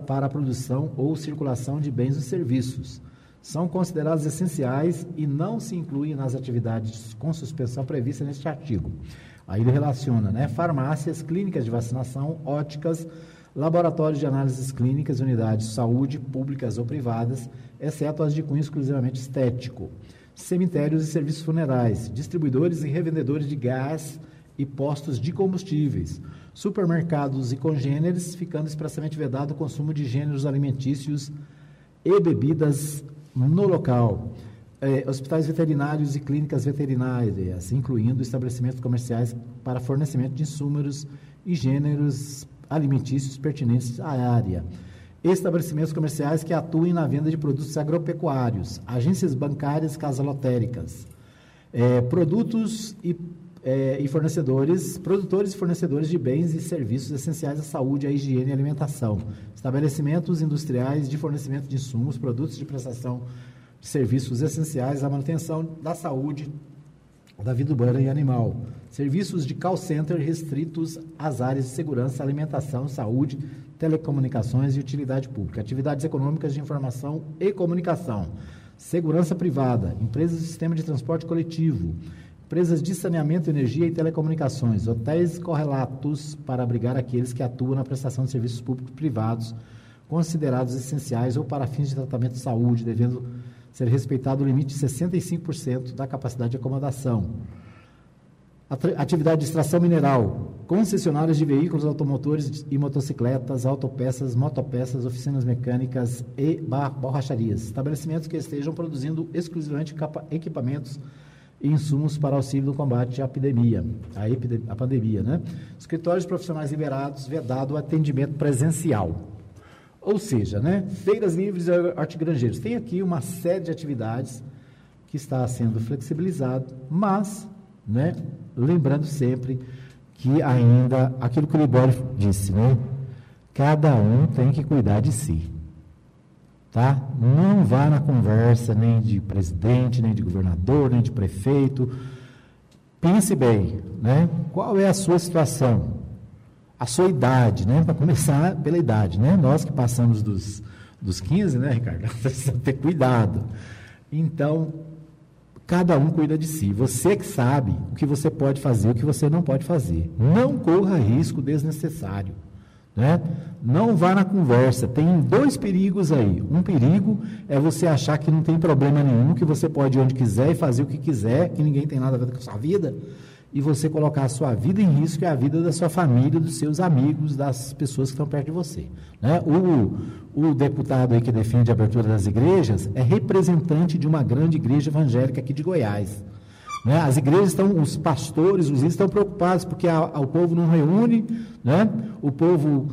S1: para a produção ou circulação de bens e serviços. São consideradas essenciais e não se incluem nas atividades com suspensão prevista neste artigo. Aí ele relaciona, né? Farmácias, clínicas de vacinação, óticas, laboratórios de análises clínicas, unidades de saúde, públicas ou privadas, exceto as de cunho exclusivamente estético, cemitérios e serviços funerais, distribuidores e revendedores de gás e postos de combustíveis, supermercados e congêneres, ficando expressamente vedado o consumo de gêneros alimentícios e bebidas no local. É, hospitais veterinários e clínicas veterinárias, incluindo estabelecimentos comerciais para fornecimento de insumos e gêneros alimentícios pertinentes à área. Estabelecimentos comerciais que atuem na venda de produtos agropecuários, agências bancárias casalotéricas, é, produtos e é, e fornecedores, produtores e fornecedores de bens e serviços essenciais à saúde, à higiene e alimentação, estabelecimentos industriais de fornecimento de insumos, produtos de prestação de serviços essenciais à manutenção da saúde da vida urbana e animal, serviços de call center restritos às áreas de segurança, alimentação, saúde, telecomunicações e utilidade pública, atividades econômicas de informação e comunicação, segurança privada, empresas de sistema de transporte coletivo, empresas de saneamento, energia e telecomunicações, hotéis correlatos para abrigar aqueles que atuam na prestação de serviços públicos privados considerados essenciais ou para fins de tratamento de saúde, devendo ser respeitado o limite de 65% da capacidade de acomodação. Atividade de extração mineral, concessionárias de veículos automotores e motocicletas, autopeças, motopeças, oficinas mecânicas e borracharias. Estabelecimentos que estejam produzindo exclusivamente equipamentos e insumos para auxílio no combate à epidemia, à, à pandemia, né? Escritórios profissionais liberados, vedado o atendimento presencial. Ou seja, né, feiras livres e hortigranjeiros. Tem aqui uma série de atividades que está sendo flexibilizado, mas, né, lembrando sempre que ainda, aquilo que o Libório disse, né? Cada um tem que cuidar de si. Tá? Não vá na conversa nem de presidente, nem de governador, nem de prefeito. Pense bem, né? Qual é a sua situação? A sua idade, né? Para começar pela idade, né? Nós que passamos dos, dos 15, né, Ricardo? Precisamos ter cuidado. Então, Cada um cuida de si. Você que sabe o que você pode fazer, o que você não pode fazer. Não corra risco desnecessário. Né? Não vá na conversa. Tem dois perigos aí. Um perigo é você achar que não tem problema nenhum, que você pode ir onde quiser e fazer o que quiser, que ninguém tem nada a ver com a sua vida e você colocar a sua vida em risco e a vida da sua família, dos seus amigos, das pessoas que estão perto de você. Né? O, o deputado aí que defende a abertura das igrejas é representante de uma grande igreja evangélica aqui de Goiás. Né? As igrejas estão, os pastores, os estão preocupados porque a, a, o povo não reúne, né? o povo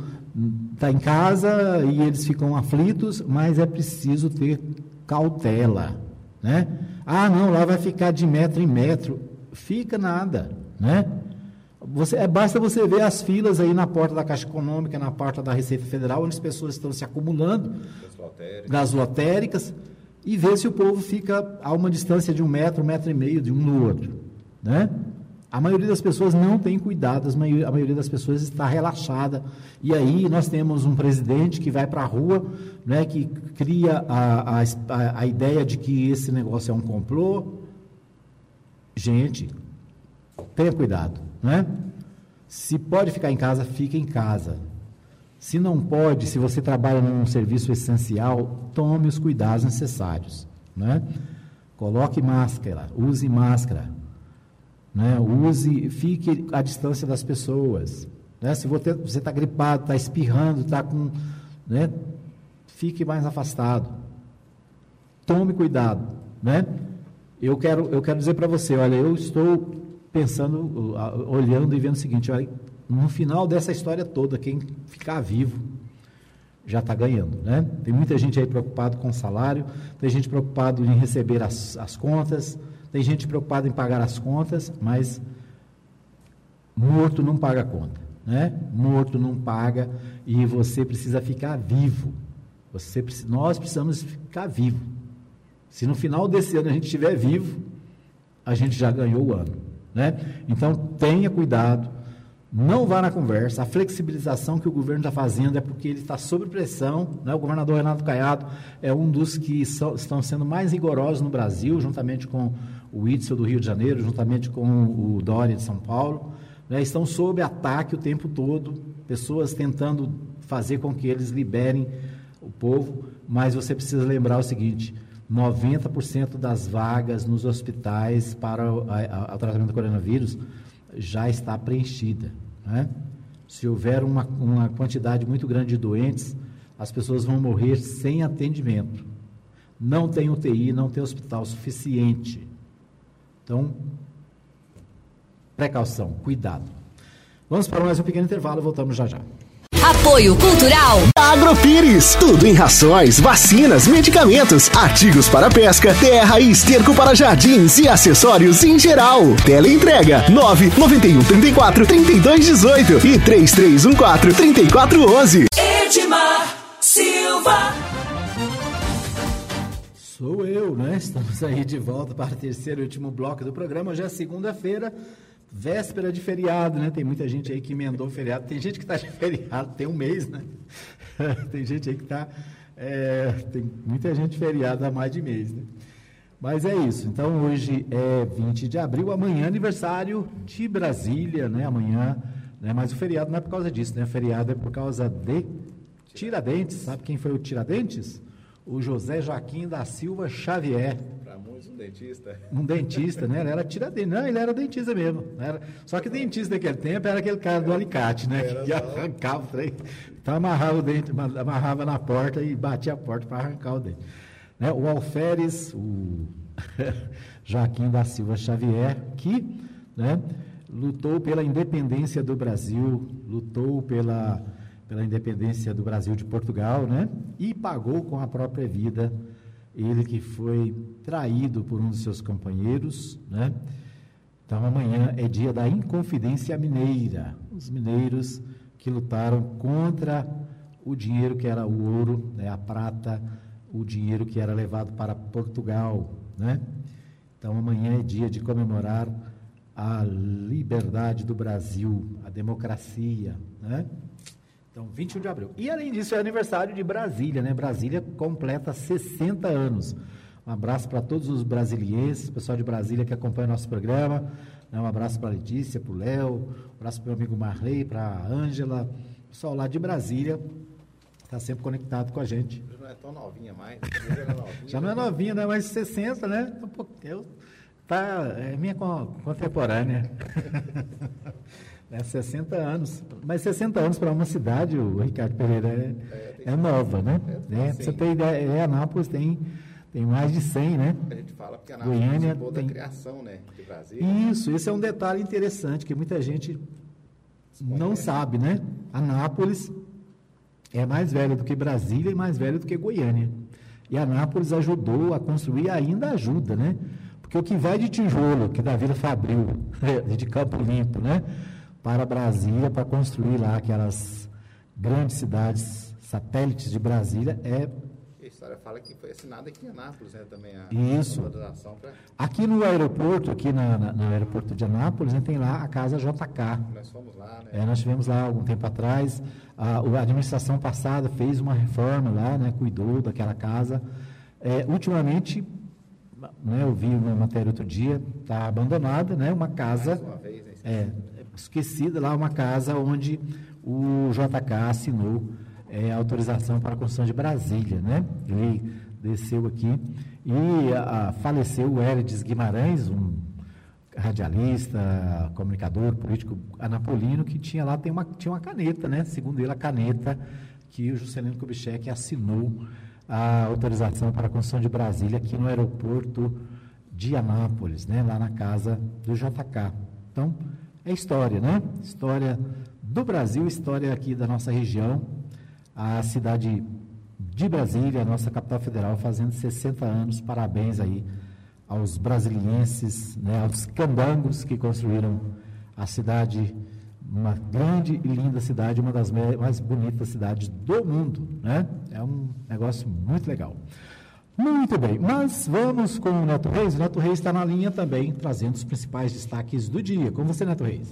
S1: está em casa e eles ficam aflitos, mas é preciso ter cautela. Né? Ah, não, lá vai ficar de metro em metro fica nada, né? Você, é, basta você ver as filas aí na porta da Caixa Econômica, na porta da Receita Federal, onde as pessoas estão se acumulando, das lotéricas, e ver se o povo fica a uma distância de um metro, um metro e meio de um no outro. Né? A maioria das pessoas não tem cuidado, a maioria, a maioria das pessoas está relaxada. E aí nós temos um presidente que vai para a rua, né, que cria a, a, a ideia de que esse negócio é um complô, Gente, tenha cuidado, não é? Se pode ficar em casa, fique em casa. Se não pode, se você trabalha num serviço essencial, tome os cuidados necessários, né? Coloque máscara, use máscara, né? Use, fique à distância das pessoas, né? Se você está gripado, está espirrando, está com, né? Fique mais afastado. Tome cuidado, né? Eu quero, eu quero dizer para você, olha, eu estou pensando, olhando e vendo o seguinte, olha, no final dessa história toda, quem ficar vivo já está ganhando, né? Tem muita gente aí preocupado com o salário, tem gente preocupado em receber as, as contas, tem gente preocupada em pagar as contas, mas morto não paga conta, né? Morto não paga e você precisa ficar vivo. Você, nós precisamos ficar vivo. Se no final desse ano a gente estiver vivo, a gente já ganhou o ano. Né? Então, tenha cuidado, não vá na conversa. A flexibilização que o governo está fazendo é porque ele está sob pressão. Né? O governador Renato Caiado é um dos que so, estão sendo mais rigorosos no Brasil, juntamente com o Itzel do Rio de Janeiro, juntamente com o Dória de São Paulo. Né? Estão sob ataque o tempo todo, pessoas tentando fazer com que eles liberem o povo, mas você precisa lembrar o seguinte: 90% das vagas nos hospitais para o, tratamento do coronavírus já está preenchida. Né? Se houver uma, uma quantidade muito grande de doentes, as pessoas vão morrer sem atendimento. Não tem UTI, não tem hospital suficiente. Então, precaução, cuidado. Vamos para mais um pequeno intervalo, voltamos já já.
S3: Apoio Cultural.
S8: Agropires. Tudo em rações, vacinas, medicamentos, artigos para pesca, terra e esterco para jardins e acessórios em geral. Teleentrega 991 34 32 18 e 3314 3411.
S3: Edmar Silva.
S1: Sou eu, né? Estamos aí de volta para o terceiro e último bloco do programa. Hoje é segunda-feira véspera de feriado, né? Tem muita gente aí que emendou feriado. Tem gente que está de feriado, tem um mês, né? tem gente aí que está É, tem muita gente feriada há mais de mês, né? Mas é isso. Então hoje é 20 de abril, amanhã é aniversário de Brasília, né? Amanhã, né? Mas o feriado não é por causa disso, né? O feriado é por causa de Tiradentes. Sabe quem foi o Tiradentes? O José Joaquim da Silva Xavier.
S2: Para muitos, um dentista.
S1: Um dentista, né? Ele era tiradentes. Não, ele era dentista mesmo. Era... Só que dentista naquele tempo era aquele cara do alicate, né? que arrancava o trem. Então amarrava o dente, amarrava na porta e batia a porta para arrancar o dente. Né? O Alferes, o Joaquim da Silva Xavier, que né, lutou pela independência do Brasil, lutou pela, pela independência do Brasil de Portugal, né? E pagou com a própria vida. Ele que foi traído por um dos seus companheiros, né? Então amanhã é dia da Inconfidência Mineira. Os mineiros que lutaram contra o dinheiro que era o ouro, né, a prata, o dinheiro que era levado para Portugal, né? Então amanhã é dia de comemorar a liberdade do Brasil, a democracia, né? Então, 21 de abril. E além disso, é aniversário de Brasília, né? Brasília completa 60 anos. Um abraço para todos os brasilienses, pessoal de Brasília que acompanha nosso programa. Né? Um abraço para a Letícia, para o Léo, um abraço para o meu amigo Marley, para a Ângela, pessoal lá de Brasília, está sempre conectado com a gente.
S2: Já não é tão novinha mais.
S1: Já não é novinha, né? Mas 60, né? Eu, tá, é minha contemporânea. é 60 anos. Mas 60 anos para uma cidade, o Ricardo Pereira, é, é, é nova, né? É, você ter ideia, é, Anápolis tem, tem mais de 100, né?
S2: A gente fala porque Anápolis Goiânia tem... da criação, né? De Brasília.
S1: Isso, esse é um detalhe interessante que muita gente não sabe, né? Anápolis é mais velha do que Brasília e mais velha do que Goiânia. E Anápolis ajudou a construir, ainda ajuda, né? Porque o que vai de tijolo, que da Vila Fabril, de Campo Limpo, né? Para Brasília, para construir lá aquelas grandes cidades satélites de Brasília, é
S2: a história fala que foi assinada aqui em Anápolis, né, também a
S1: Isso. Pra... Aqui no aeroporto, aqui na, na, no aeroporto de Anápolis, né, tem lá a casa JK.
S2: Nós fomos lá, né?
S1: É, nós estivemos lá algum tempo atrás. A, a, administração passada fez uma reforma lá, né, cuidou daquela casa. É, ultimamente, né, eu vi uma matéria outro dia, está abandonada, né, uma casa
S2: uma vez, né,
S1: é, esquecida lá, uma casa onde o JK assinou é, autorização para a construção de Brasília, né? Ele desceu aqui e a, faleceu o Hérides Guimarães, um radialista, comunicador, político anapolino, que tinha lá tem uma, tinha uma caneta, né? Segundo ele, a caneta que o Juscelino Kubitschek assinou a autorização para a construção de Brasília aqui no aeroporto de Anápolis, né? Lá na casa do JK. Então, é história, né? História do Brasil, história aqui da nossa região, a cidade de Brasília, a nossa capital federal, fazendo 60 anos. Parabéns aí aos brasilienses, né, aos cambangos que construíram a cidade, uma grande e linda cidade, uma das mais bonitas cidades do mundo. Né? É um negócio muito legal. Muito bem, mas vamos com o Neto Reis. O Neto Reis está na linha também, trazendo os principais destaques do dia. Com você, Neto Reis.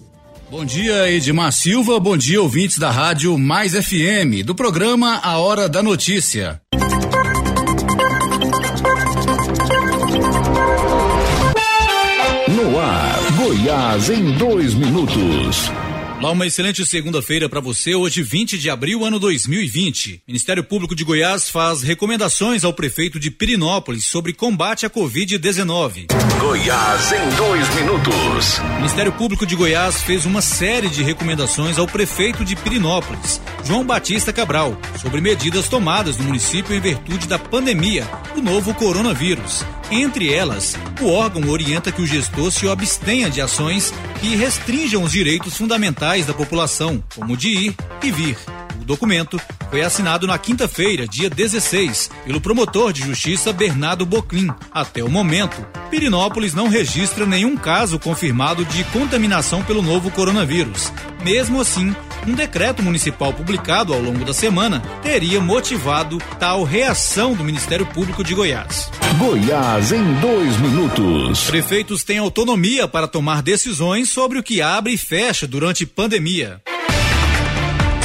S9: Bom dia, Edmar Silva. Bom dia, ouvintes da Rádio Mais FM, do programa A Hora da Notícia.
S8: No ar, Goiás em dois minutos.
S9: Olá, uma excelente segunda-feira para você, hoje 20 de abril, ano 2020. Ministério Público de Goiás faz recomendações ao prefeito de Pirinópolis sobre combate à Covid-19.
S8: Goiás em dois minutos.
S9: Ministério Público de Goiás fez uma série de recomendações ao prefeito de Pirinópolis, João Batista Cabral, sobre medidas tomadas no município em virtude da pandemia do novo coronavírus. Entre elas, o órgão orienta que o gestor se abstenha de ações que restringam os direitos fundamentais da população, como de ir e vir. O documento foi assinado na quinta-feira, dia 16, pelo promotor de justiça Bernardo Boclin. Até o momento, Pirinópolis não registra nenhum caso confirmado de contaminação pelo novo coronavírus. Mesmo assim, um decreto municipal publicado ao longo da semana teria motivado tal reação do Ministério Público de Goiás.
S8: Goiás em dois minutos.
S9: Prefeitos têm autonomia para tomar decisões sobre o que abre e fecha durante pandemia.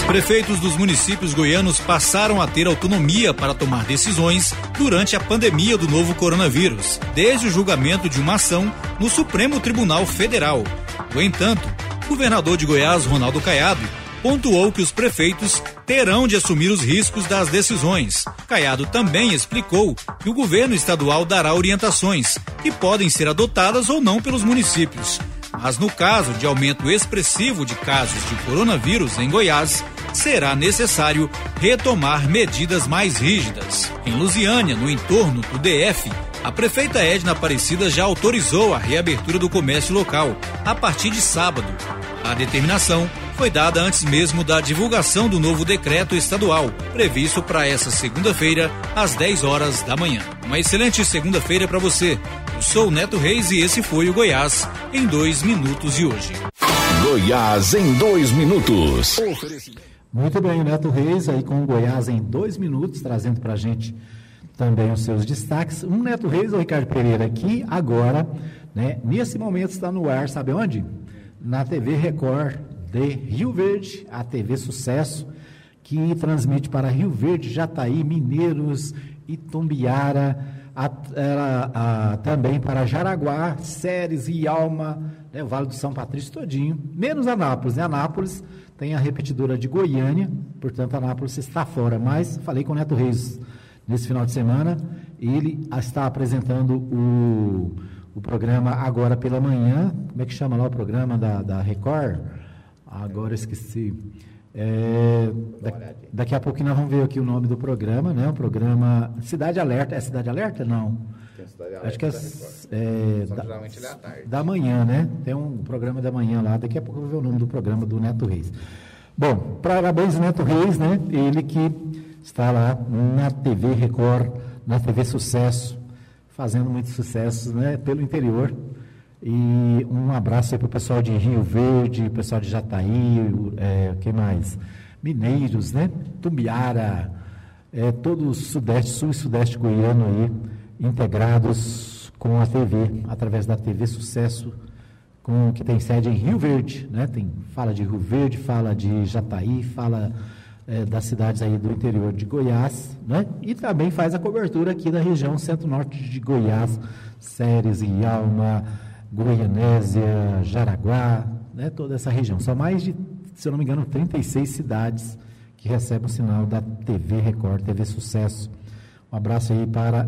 S9: Prefeitos dos municípios goianos passaram a ter autonomia para tomar decisões durante a pandemia do novo coronavírus, desde o julgamento de uma ação no Supremo Tribunal Federal. No entanto, o governador de Goiás, Ronaldo Caiado, pontuou que os prefeitos terão de assumir os riscos das decisões. Caiado também explicou que o governo estadual dará orientações que podem ser adotadas ou não pelos municípios. Mas no caso de aumento expressivo de casos de coronavírus em Goiás, será necessário retomar medidas mais rígidas. Em Lusiânia, no entorno do DF, a prefeita Edna Aparecida já autorizou a reabertura do comércio local a partir de sábado. A determinação foi dada antes mesmo da divulgação do novo decreto estadual, previsto para essa segunda-feira, às 10 horas da manhã. Uma excelente segunda-feira para você. Eu sou o Neto Reis e esse foi o Goiás em dois minutos de hoje.
S4: Goiás em dois minutos.
S1: Muito bem, Neto Reis aí com o Goiás em dois minutos, trazendo para a gente também os seus destaques. Um Neto Reis, o Ricardo Pereira aqui, agora, né, nesse momento está no ar, sabe onde? Na TV Record de Rio Verde, a TV Sucesso, que transmite para Rio Verde, Jataí, Mineiros, Itumbiara, a, a, a, também para Jaraguá, Séries e Alma, né, o Vale do São Patrício todinho, menos Anápolis, né? Anápolis tem a repetidora de Goiânia, portanto, Anápolis está fora. Mas falei com o Neto Reis nesse final de semana, ele está apresentando o, o programa agora pela manhã. Como é que chama lá o programa da, da Record? Agora esqueci. É, da, daqui a pouquinho nós vamos ver aqui o nome do programa, né? O programa Cidade Alerta. É Cidade Alerta? Não. Acho que é, é da, é da, manhã, né? Tem um programa da manhã lá, daqui a pouco eu vou ver o nome do programa do Neto Reis. Bom, parabéns Neto Reis, né? Ele que está lá na TV Record, na TV Sucesso, fazendo muito sucesso né? pelo interior. E um abraço aí para o pessoal de Rio Verde, pessoal de Jataí, é, que mais? Mineiros, né? Tumbiara, é, todo o sudeste, sul e sudeste goiano aí integrados com a TV, através da TV Sucesso, com, que tem sede em Rio Verde, né? Tem, fala de Rio Verde, fala de Jataí, fala é, das cidades aí do interior de Goiás, né? E também faz a cobertura aqui da região centro-norte de Goiás, Séries Alma, Goianésia, Jaraguá, né? Toda essa região. São mais de, se eu não me engano, 36 cidades que recebem o sinal da TV Record, TV Sucesso. Um abraço aí para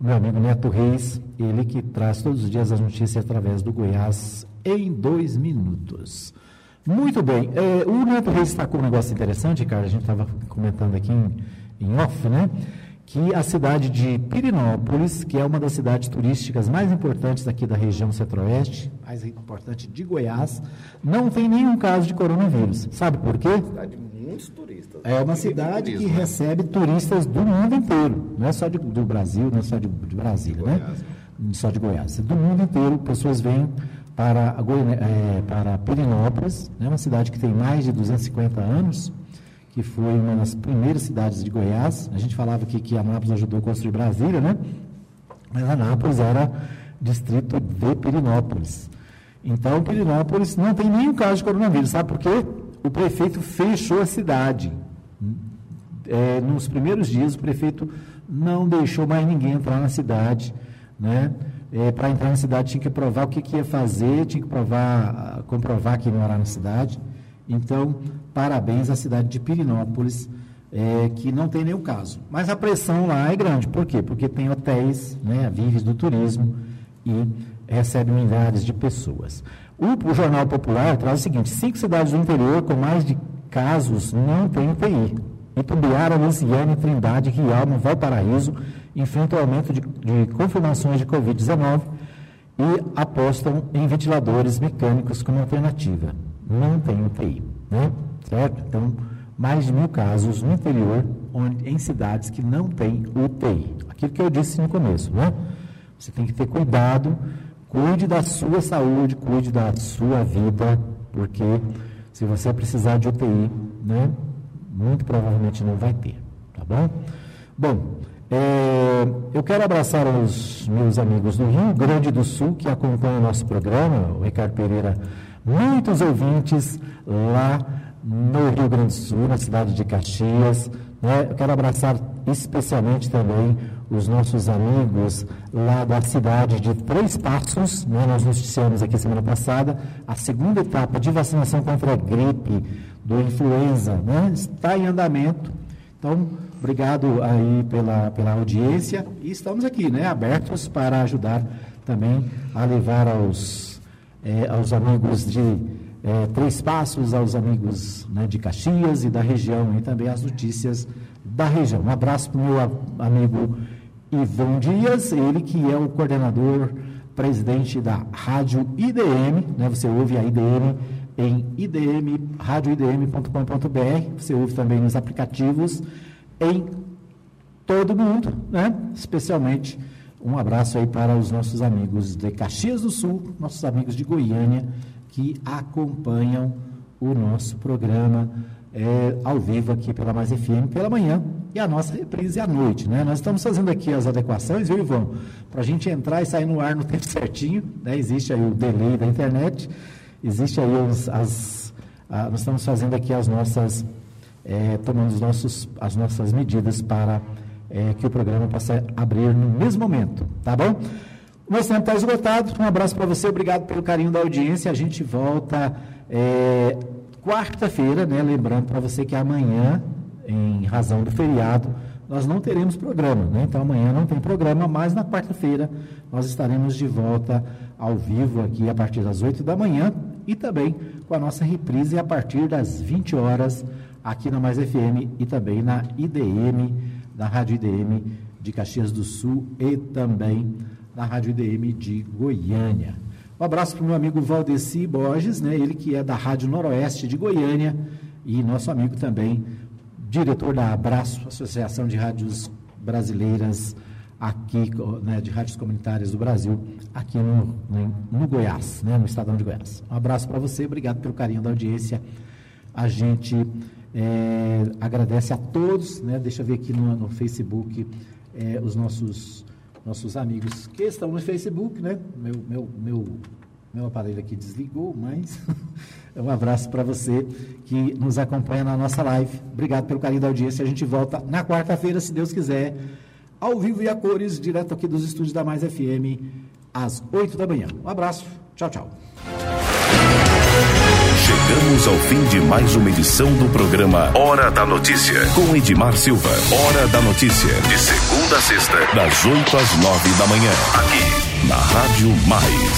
S1: meu amigo Neto Reis, ele que traz todos os dias as notícias através do Goiás em dois minutos. Muito bem, é, o Neto Reis destacou um negócio interessante, cara, a gente estava comentando aqui em, em off, né? Que a cidade de Pirinópolis, que é uma das cidades turísticas mais importantes aqui da região centro-oeste, mais importante de Goiás, não tem nenhum caso de coronavírus. Sabe por quê?
S2: Cidade muitos turistas.
S1: É uma cidade que né? recebe turistas do mundo inteiro, não é só de, do Brasil, não é só de, de Brasília, né? Né? Só de Goiás. Do mundo inteiro, pessoas vêm para, é, para Pirinópolis, né? uma cidade que tem mais de 250 anos, que foi uma das primeiras cidades de Goiás. A gente falava aqui que Anápolis ajudou a construir Brasília, né? Mas Anápolis era distrito de Pirinópolis. Então, Pirinópolis não tem nenhum caso de coronavírus. Sabe por quê? o prefeito fechou a cidade. É, nos primeiros dias, o prefeito não deixou mais ninguém entrar na cidade. Né? É, Para entrar na cidade, tinha que provar o que, que ia fazer, tinha que provar, comprovar que ia morar na cidade. Então, parabéns à cidade de Pirinópolis, é, que não tem nenhum caso. Mas a pressão lá é grande. Por quê? Porque tem hotéis, né, vives do turismo e recebe milhares de pessoas. O, o, Jornal Popular traz o seguinte: cinco cidades do interior com mais de casos não têm UTI. Itumbiara, Luciane, Trindade, Rialma, Valparaíso enfrentam aumento de, de confirmações de Covid-19 e apostam em ventiladores mecânicos como alternativa. Não tem UTI, né? Certo? Então, mais de mil casos no interior, onde, em cidades que não têm UTI. Aquilo que eu disse no começo, né? Você tem que ter cuidado Cuide da sua saúde, cuide da sua vida, porque se você precisar de UTI, né, muito provavelmente não vai ter, tá bom? Bom, é, eu quero abraçar os meus amigos do Rio Grande do Sul que acompanham o nosso programa, o Ricardo Pereira, muitos ouvintes lá no Rio Grande do Sul, na cidade de Caxias. Né? Eu quero abraçar especialmente também os nossos amigos lá da cidade de Três Passos. Né? Nós noticiamos aqui semana passada a segunda etapa de vacinação contra a gripe do influenza. Né? Está em andamento. Então, obrigado aí pela, pela audiência e estamos aqui, né, abertos para ajudar também a levar aos, é, aos amigos de é, Três Passos, aos amigos né, de Caxias e da região e também as notícias da região. Um abraço para o meu amigo Ivon Dias, ele que é o coordenador presidente da Rádio IDM, né, você ouve a IDM em idm, radioidm.com.br, você ouve também nos aplicativos em todo mundo, né? especialmente um abraço aí para os nossos amigos de Caxias do Sul, nossos amigos de Goiânia, que acompanham o nosso programa é, ao vivo aqui pela Mais FM pela manhã e a nossa reprise à noite. Né? Nós estamos fazendo aqui as adequações, viu, Ivan? Para a gente entrar e sair no ar no tempo certinho. Né? Existe aí o delay da internet, existe aí os, as. A, nós estamos fazendo aqui as nossas. É, tomando os nossos, as nossas medidas para é, que o programa possa abrir no mesmo momento, tá bom? O nosso tempo está esgotado. Um abraço para você, obrigado pelo carinho da audiência. A gente volta é, quarta-feira, né? Lembrando para você que amanhã, em razão do feriado, nós não teremos programa, né? Então amanhã não tem programa, mas na quarta-feira nós estaremos de volta ao vivo aqui a partir das 8 da manhã e também com a nossa reprise a partir das 20 horas aqui na Mais FM e também na IDM da Rádio IDM de Caxias do Sul e também na Rádio IDM de Goiânia. Um abraço para o meu amigo Valdeci Borges, né? ele que é da Rádio Noroeste de Goiânia e nosso amigo também, diretor da Abraço, Associação de Rádios Brasileiras aqui, né, de rádios comunitárias do Brasil, aqui no, no, no Goiás, né, no estadão de Goiás. Um abraço para você, obrigado pelo carinho da audiência. A gente é, agradece a todos, né? Deixa eu ver aqui no, no Facebook é, os nossos, nossos amigos que estão no Facebook, né? Meu, meu, meu, meu aparelho aqui desligou, mas um abraço para você que nos acompanha na nossa live. Obrigado pelo carinho da audiência. A gente volta na quarta-feira, se Deus quiser, ao vivo e a cores, direto aqui dos estúdios da Mais FM, às 8 da manhã. Um abraço. Tchau, tchau.
S10: Chegamos ao fim de mais uma edição do programa Hora da Notícia, com Edmar Silva. Hora da Notícia, de segunda a sexta, das 8 às 9 da manhã, aqui na Rádio Mais.